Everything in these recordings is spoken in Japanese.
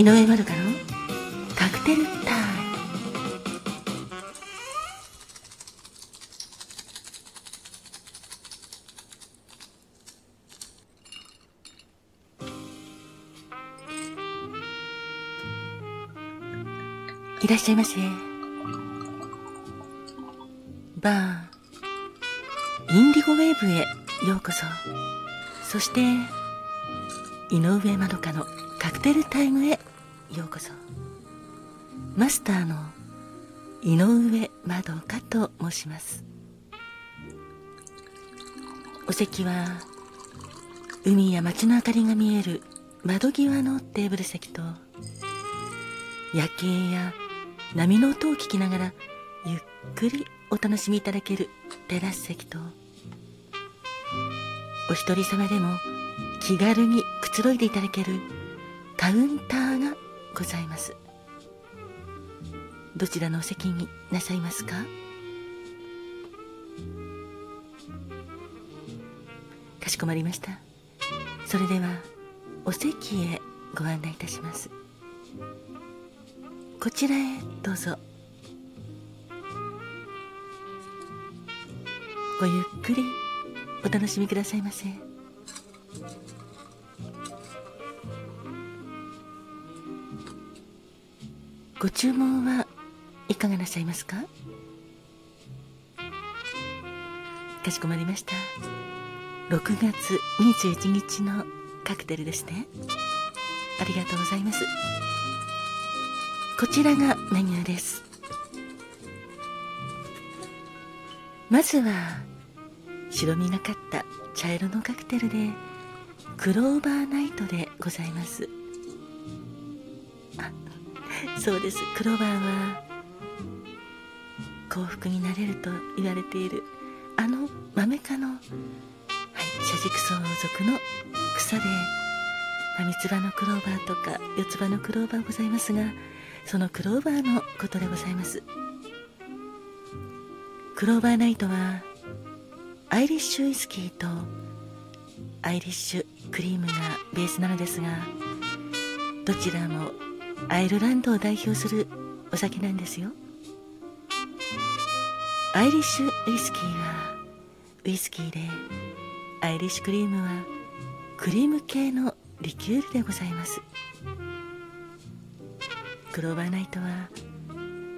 井上まどかのカクテルタイム。いらっしゃいませ。バーインディゴウェーブへようこそ。そして井上まどかのカクテルタイムへようこそ。マスターの井上まどかと申します。お席は海や街の明かりが見える窓際のテーブル席と夜景や波の音を聞きながらゆっくりお楽しみいただけるテラス席と。お一人様でも気軽にくつろいでいただけるカウンターがございます。どちらのお席になさいますか？かしこまりました。それではお席へご案内いたします。こちらへどうぞ。ごゆっくりお楽しみくださいませ。ご注文はいかがなさいますか？かしこまりました。6月21日のカクテルですね。ありがとうございます。こちらがメニューです。まずは白みがかった茶色のカクテルでクローバーナイトでございます。そうです。クローバーは幸福になれると言われているあのマメ科の、はい、車軸草属の草で、まあ、三つ葉のクローバーとか四つ葉のクローバーございますがそのクローバーのことでございます。クローバーナイトはアイリッシュウイスキーとアイリッシュクリームがベースなのですがどちらもアイルランドを代表するお酒なんですよ。アイリッシュウイスキーはウイスキーでアイリッシュクリームはクリーム系のリキュールでございます。クローバーナイトは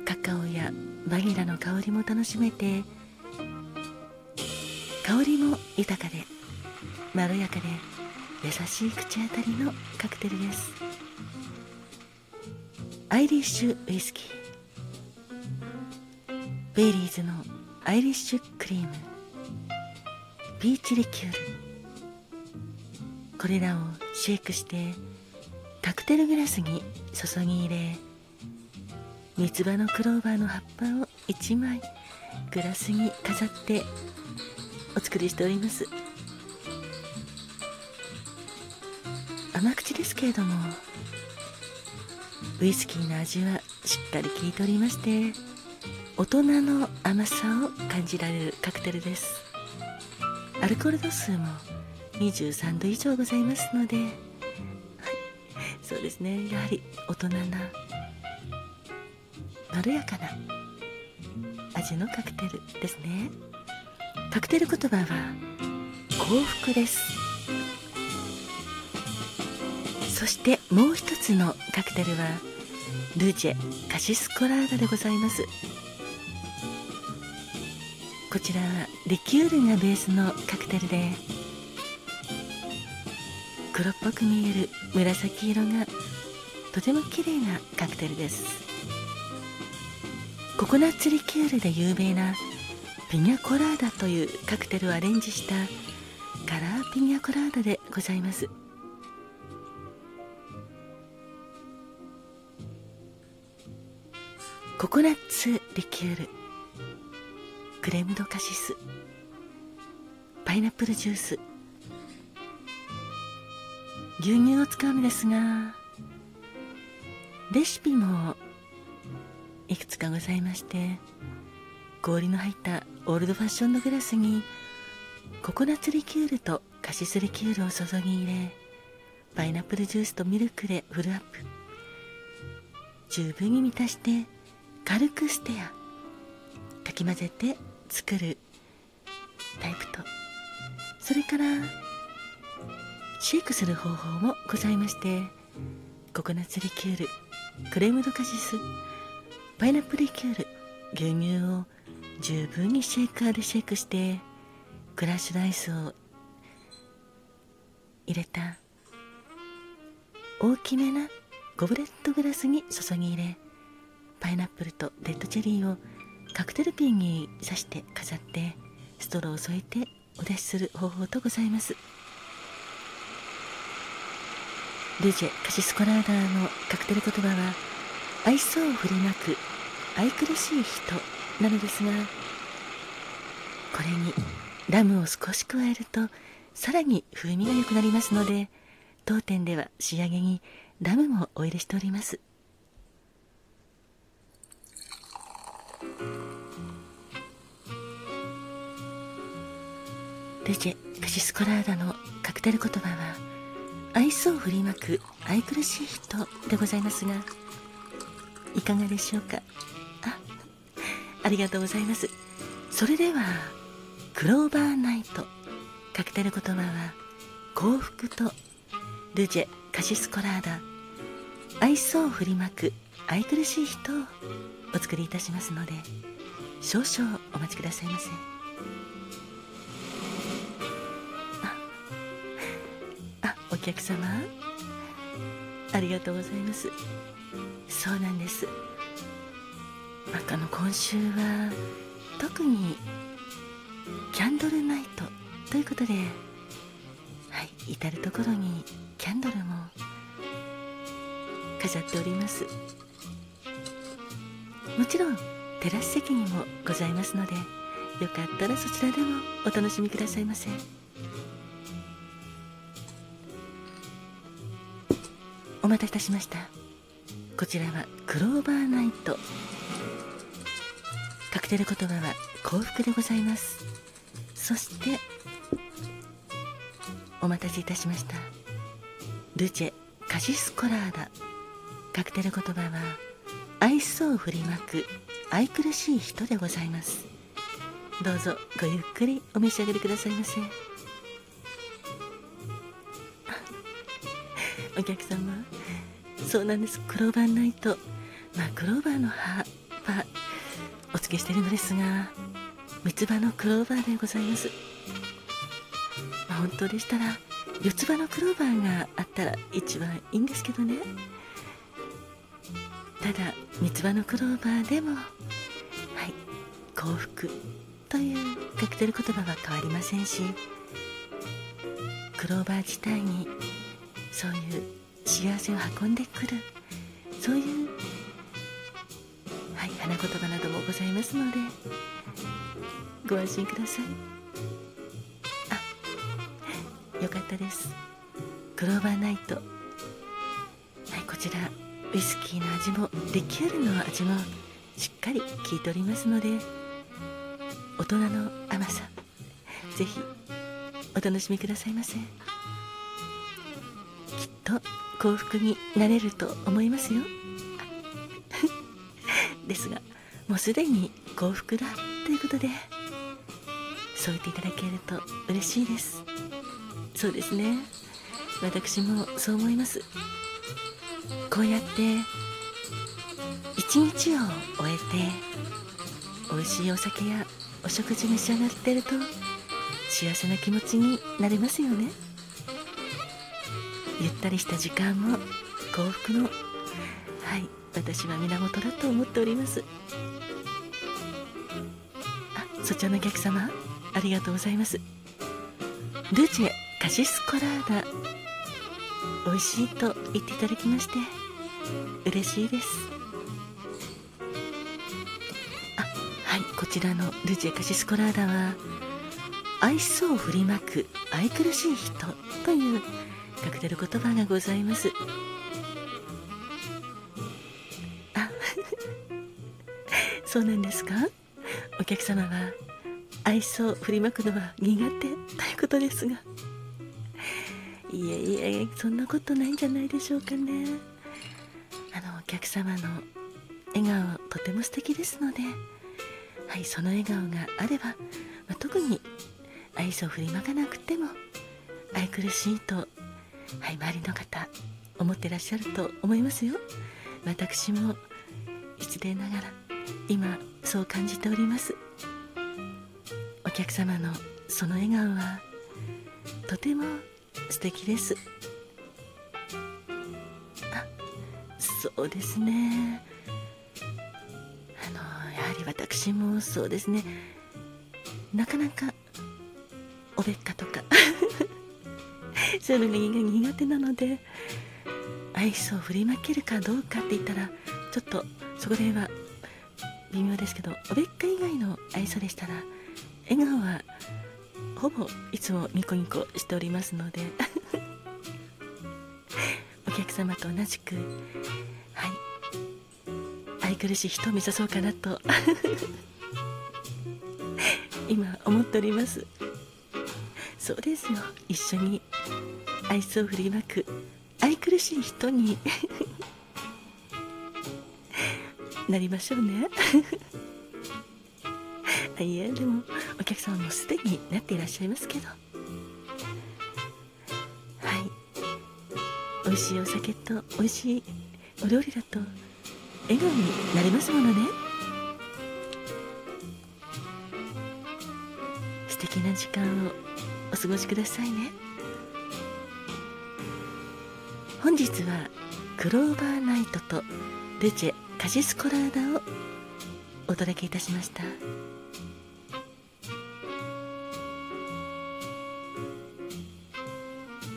カカオやバニラの香りも楽しめて香りも豊かでまろやかで優しい口当たりのカクテルです。アイリッシュウイスキー。ベイリーズのアイリッシュクリーム。ピーチリキュール。これらをシェイクしてカクテルグラスに注ぎ入れ三つ葉のクローバーの葉っぱを1枚グラスに飾ってお作りしております。甘口ですけれどもウイスキーの味はしっかり効いておりまして大人の甘さを感じられるカクテルです。アルコール度数も23度以上ございますので、はい、そうですね。やはり大人なまろやかな味のカクテルですね。カクテル言葉は幸福です。そしてもう一つのカクテルはルジェカシスコラーダでございます。こちらはリキュールがベースのカクテルで黒っぽく見える紫色がとても綺麗なカクテルです。ココナッツリキュールで有名なピニャコラーダというカクテルをアレンジしたカラーピニャコラーダでございます。ココナッツリキュール。クレームドカシス。パイナップルジュース。牛乳を使うのですがレシピもいくつかございまして氷の入ったオールドファッションのグラスにココナッツリキュールとカシスリキュールを注ぎ入れパイナップルジュースとミルクでフルアップ。十分に満たして軽くステア。かき混ぜて作るタイプと。それからシェイクする方法もございまして。ココナッツリキュールクレームドカシスパイナップルリキュール牛乳を十分にシェイカーでシェイクしてクラッシュアイスを入れた大きめなゴブレットグラスに注ぎ入れパイナップルとレッドチェリーをカクテルピンに刺して飾ってストローを添えてお出しする方法とございます。ルジェ・カシスコラーダーのカクテル言葉は愛想を振りまく愛くるしい人なのですがこれにラムを少し加えるとさらに風味が良くなりますので当店では仕上げにラムもお入れしております。ルジェ・カシスコラーダのカクテル言葉は愛想を振りまく愛くるしい人でございますがいかがでしょうか？あありがとうございます。それではクローバーナイトカクテル言葉は幸福とルジェ・カシスコラーダ愛想を振りまく愛くるしい人をお作りいたしますので少々お待ちくださいませ。客様。ありがとうございます。そうなんです。あの今週は特にキャンドルナイトということではい至る所にキャンドルも飾っております。もちろんテラス席にもございますのでよかったらそちらでもお楽しみくださいませ。待たせいたしました。こちらはクローバーナイト。カクテル言葉は幸福でございます。そしてお待たせいたしました。ルチェカシスコラーダ。カクテル言葉は愛想を振りまく愛くるしい人でございます。どうぞごゆっくりお召し上がりくださいませ。お客様。そうなんです。クローバーナイト。まあクローバーの葉はお付けしているのですが三つ葉のクローバーでございます、まあ、本当でしたら四つ葉のクローバーがあったら一番いいんですけどね。ただ三つ葉のクローバーでもはい幸福というカクテル言葉は変わりませんしクローバー自体にそういう幸せを運んでくる。そういうはい花言葉などもございますのでご安心ください。あよかったです。クローバーナイト。はいこちらウイスキーの味もリキュールの味もしっかり効いておりますので大人の甘さぜひお楽しみくださいませ。きっと幸福になれると思いますよ。ですがもうすでに幸福だということでそう言っていただけると嬉しいです。そうですね。私もそう思います。こうやって一日を終えて美味しいお酒やお食事召し上がってると幸せな気持ちになれますよね。ゆったりした時間も幸福のはい私は源だと思っております。あそちらのお客様ありがとうございます。ルチェカシスコラーダ美味しいと言っていただきまして嬉しいです。あはいこちらのルチェカシスコラーダは愛想を振りまく愛くるしい人というカクテル言葉がございます。あそうなんですか？お客様は愛想を振りまくのは苦手ということですが。いえいえそんなことないんじゃないでしょうかね。あのお客様の笑顔とても素敵ですので、はい、その笑顔があれば、まあ、特に愛想を振りまかなくても愛くるしいと、はい、周りの方思ってらっしゃると思いますよ。私も一例ながら今そう感じております。お客様のその笑顔はとても素敵です。あそうですね。あのやはり私もそうですね。なかなかおべっかとか そういうのが苦手なので愛想を振りまけるかどうかって言ったらちょっとそこでは微妙ですけどおべっか以外の愛想でしたら笑顔はほぼいつもニコニコしておりますので お客様と同じくはい愛くるしい人を目指そうかなと 今思っております。そうですよ。一緒に愛想を振りまく愛くるしい人に なりましょうね。いやでもお客様もすでになっていらっしゃいますけど。はい。美味しいお酒と美味しいお料理だと笑顔になりますものね。素敵な時間をお過ごしくださいね。本日はクローバーナイトとルチェカジスコラーダをお届けいたしました。